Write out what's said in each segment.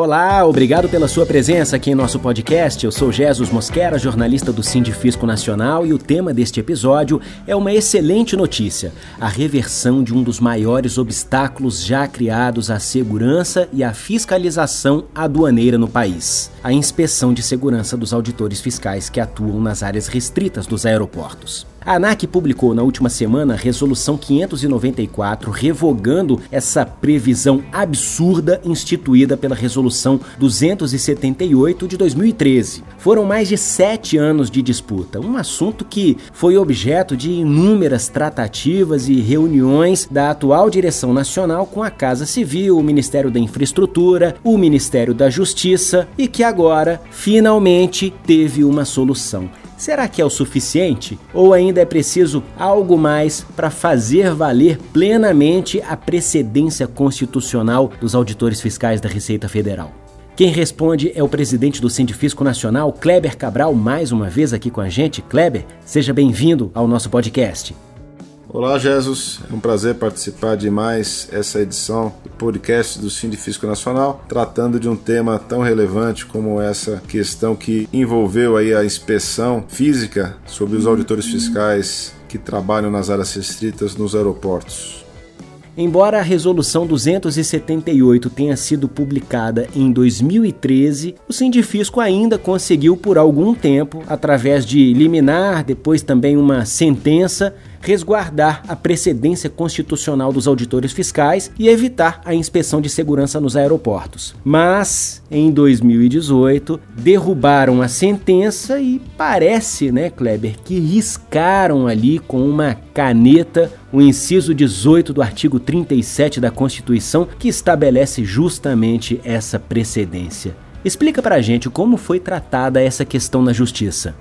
Olá, obrigado pela sua presença aqui em nosso podcast. Eu sou Jesus Mosquera, jornalista do Sindifisco Nacional, e o tema deste episódio é uma excelente notícia: a reversão de um dos maiores obstáculos já criados à segurança e à fiscalização aduaneira no país a inspeção de segurança dos auditores fiscais que atuam nas áreas restritas dos aeroportos. A ANAC publicou na última semana a Resolução 594, revogando essa previsão absurda instituída pela Resolução 278 de 2013. Foram mais de sete anos de disputa, um assunto que foi objeto de inúmeras tratativas e reuniões da atual direção nacional com a Casa Civil, o Ministério da Infraestrutura, o Ministério da Justiça e que agora finalmente teve uma solução. Será que é o suficiente? Ou ainda é preciso algo mais para fazer valer plenamente a precedência constitucional dos auditores fiscais da Receita Federal? Quem responde é o presidente do Sindifisco Nacional, Kleber Cabral, mais uma vez aqui com a gente. Kleber, seja bem-vindo ao nosso podcast. Olá, Jesus. É um prazer participar de mais essa edição do podcast do Sindifisco Nacional, tratando de um tema tão relevante como essa questão que envolveu aí a inspeção física sobre os auditores fiscais que trabalham nas áreas restritas nos aeroportos. Embora a Resolução 278 tenha sido publicada em 2013, o Sindifisco ainda conseguiu por algum tempo, através de liminar, depois também uma sentença, resguardar a precedência constitucional dos auditores fiscais e evitar a inspeção de segurança nos aeroportos. Mas, em 2018, derrubaram a sentença e parece, né, Kleber, que riscaram ali com uma caneta o inciso 18 do artigo 37 da Constituição, que estabelece justamente essa precedência. Explica pra gente como foi tratada essa questão na justiça.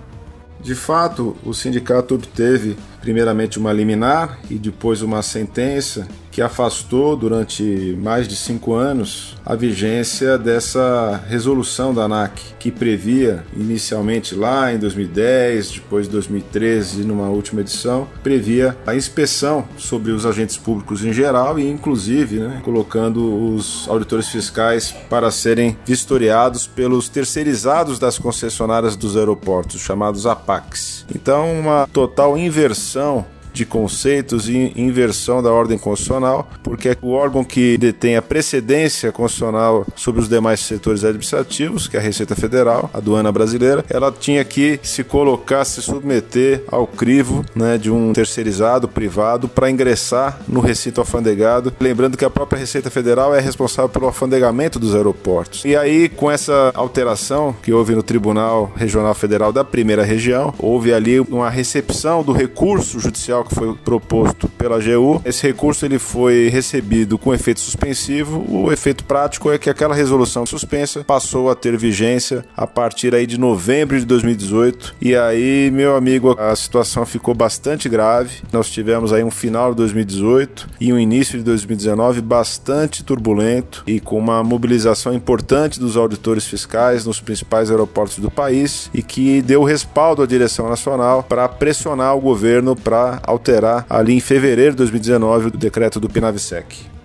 De fato, o sindicato obteve primeiramente uma liminar e depois uma sentença que afastou durante mais de cinco anos a vigência dessa resolução da ANAC, que previa inicialmente lá em 2010, depois 2013 e numa última edição, previa a inspeção sobre os agentes públicos em geral e inclusive né, colocando os auditores fiscais para serem vistoriados pelos terceirizados das concessionárias dos aeroportos, chamados APACs. Então, uma total inversão de conceitos e inversão da ordem constitucional, porque é o órgão que detém a precedência constitucional sobre os demais setores administrativos, que é a Receita Federal, a aduana brasileira, ela tinha que se colocar, se submeter ao crivo né, de um terceirizado privado para ingressar no recinto alfandegado. Lembrando que a própria Receita Federal é responsável pelo alfandegamento dos aeroportos. E aí, com essa alteração que houve no Tribunal Regional Federal da Primeira Região, houve ali uma recepção do recurso judicial que foi proposto pela AGU. Esse recurso ele foi recebido com efeito suspensivo. O efeito prático é que aquela resolução suspensa passou a ter vigência a partir aí de novembro de 2018. E aí, meu amigo, a situação ficou bastante grave. Nós tivemos aí um final de 2018 e um início de 2019 bastante turbulento e com uma mobilização importante dos auditores fiscais nos principais aeroportos do país e que deu respaldo à direção nacional para pressionar o governo para alterar ali em fevereiro de 2019 o decreto do Pinavsec.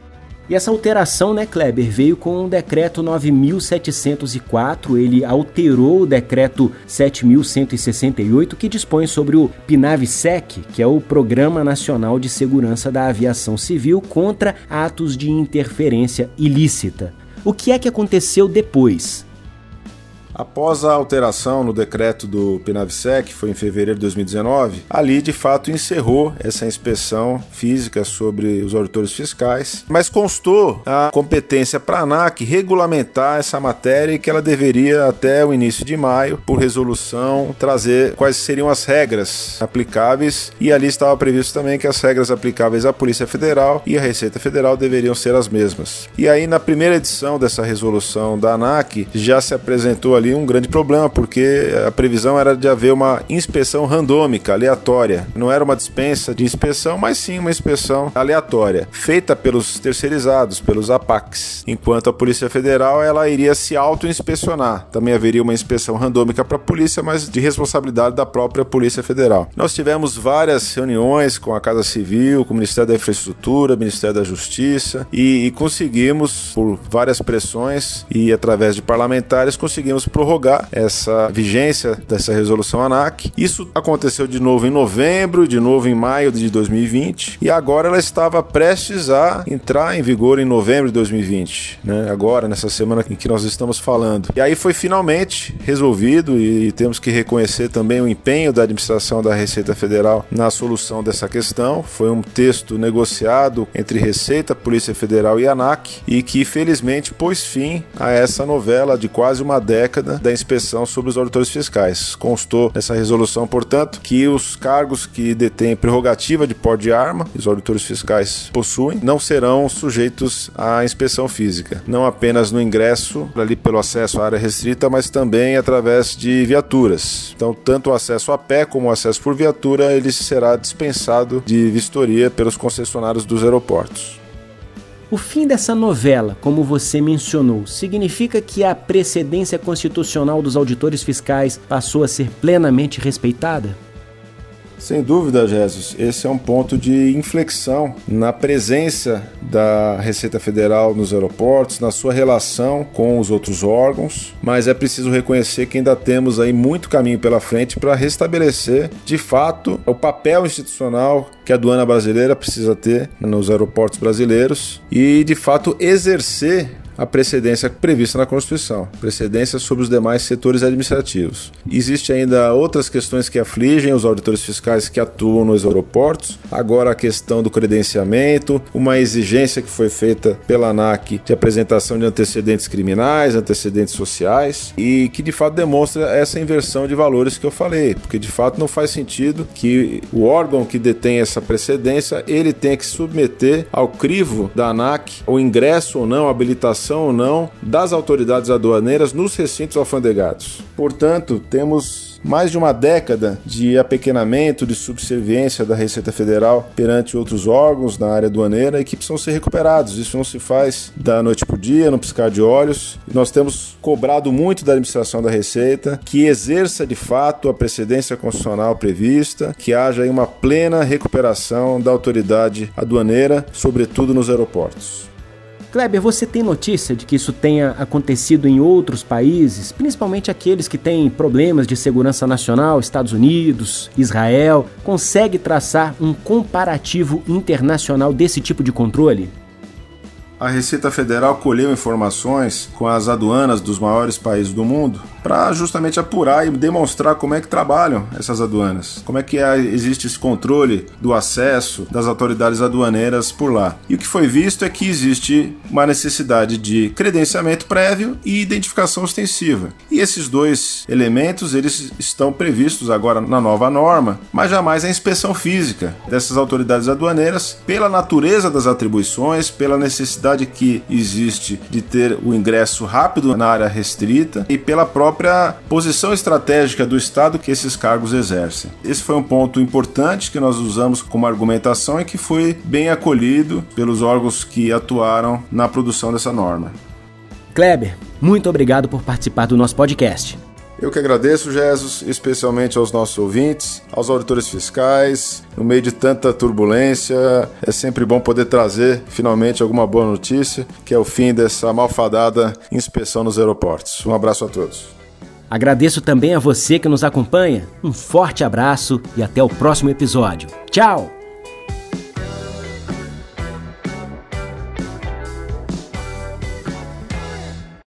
E essa alteração, né, Kleber, veio com o decreto 9704, ele alterou o decreto 7168 que dispõe sobre o PNAVSEC, que é o Programa Nacional de Segurança da Aviação Civil contra atos de interferência ilícita. O que é que aconteceu depois? Após a alteração no decreto do PNAVSEC, que foi em fevereiro de 2019, ali de fato encerrou essa inspeção física sobre os auditores fiscais, mas constou a competência para a ANAC regulamentar essa matéria e que ela deveria, até o início de maio, por resolução, trazer quais seriam as regras aplicáveis e ali estava previsto também que as regras aplicáveis à Polícia Federal e à Receita Federal deveriam ser as mesmas. E aí, na primeira edição dessa resolução da ANAC, já se apresentou ali um grande problema, porque a previsão era de haver uma inspeção randômica, aleatória. Não era uma dispensa de inspeção, mas sim uma inspeção aleatória, feita pelos terceirizados, pelos APACs. Enquanto a Polícia Federal ela iria se auto-inspecionar. Também haveria uma inspeção randômica para a polícia, mas de responsabilidade da própria Polícia Federal. Nós tivemos várias reuniões com a Casa Civil, com o Ministério da Infraestrutura, Ministério da Justiça e, e conseguimos, por várias pressões e através de parlamentares, conseguimos prorrogar essa vigência dessa resolução ANAC. Isso aconteceu de novo em novembro, de novo em maio de 2020 e agora ela estava prestes a entrar em vigor em novembro de 2020, né? Agora nessa semana em que nós estamos falando. E aí foi finalmente resolvido e temos que reconhecer também o empenho da administração da Receita Federal na solução dessa questão. Foi um texto negociado entre Receita, Polícia Federal e ANAC e que felizmente pôs fim a essa novela de quase uma década da inspeção sobre os auditores fiscais. Constou nessa resolução, portanto, que os cargos que detêm prerrogativa de porte de arma, os auditores fiscais possuem, não serão sujeitos à inspeção física, não apenas no ingresso ali pelo acesso à área restrita, mas também através de viaturas. Então, tanto o acesso a pé como o acesso por viatura, ele será dispensado de vistoria pelos concessionários dos aeroportos. O fim dessa novela, como você mencionou, significa que a precedência constitucional dos auditores fiscais passou a ser plenamente respeitada? Sem dúvida, Jesus, esse é um ponto de inflexão na presença da Receita Federal nos aeroportos, na sua relação com os outros órgãos, mas é preciso reconhecer que ainda temos aí muito caminho pela frente para restabelecer, de fato, o papel institucional que a aduana brasileira precisa ter nos aeroportos brasileiros e, de fato, exercer a precedência prevista na Constituição, precedência sobre os demais setores administrativos. Existe ainda outras questões que afligem os auditores fiscais que atuam nos aeroportos. Agora a questão do credenciamento, uma exigência que foi feita pela ANAC de apresentação de antecedentes criminais, antecedentes sociais e que de fato demonstra essa inversão de valores que eu falei, porque de fato não faz sentido que o órgão que detém essa precedência ele tenha que submeter ao crivo da ANAC o ingresso ou não, a habilitação ou não das autoridades aduaneiras nos recintos alfandegados. Portanto, temos mais de uma década de apequenamento, de subserviência da Receita Federal perante outros órgãos na área aduaneira e que precisam ser recuperados. Isso não se faz da noite para o dia, no piscar de olhos. Nós temos cobrado muito da administração da Receita que exerça de fato a precedência constitucional prevista, que haja uma plena recuperação da autoridade aduaneira, sobretudo nos aeroportos. Kleber, você tem notícia de que isso tenha acontecido em outros países, principalmente aqueles que têm problemas de segurança nacional, Estados Unidos, Israel? Consegue traçar um comparativo internacional desse tipo de controle? A Receita Federal colheu informações com as aduanas dos maiores países do mundo para justamente apurar e demonstrar como é que trabalham essas aduanas, como é que é, existe esse controle do acesso das autoridades aduaneiras por lá. E o que foi visto é que existe uma necessidade de credenciamento prévio e identificação ostensiva. E esses dois elementos eles estão previstos agora na nova norma, mas jamais a inspeção física dessas autoridades aduaneiras pela natureza das atribuições, pela necessidade necessidade que existe de ter o ingresso rápido na área restrita e pela própria posição estratégica do Estado que esses cargos exercem. Esse foi um ponto importante que nós usamos como argumentação e que foi bem acolhido pelos órgãos que atuaram na produção dessa norma. Kleber, muito obrigado por participar do nosso podcast. Eu que agradeço, Jesus, especialmente aos nossos ouvintes, aos auditores fiscais. No meio de tanta turbulência, é sempre bom poder trazer finalmente alguma boa notícia, que é o fim dessa malfadada inspeção nos aeroportos. Um abraço a todos. Agradeço também a você que nos acompanha. Um forte abraço e até o próximo episódio. Tchau!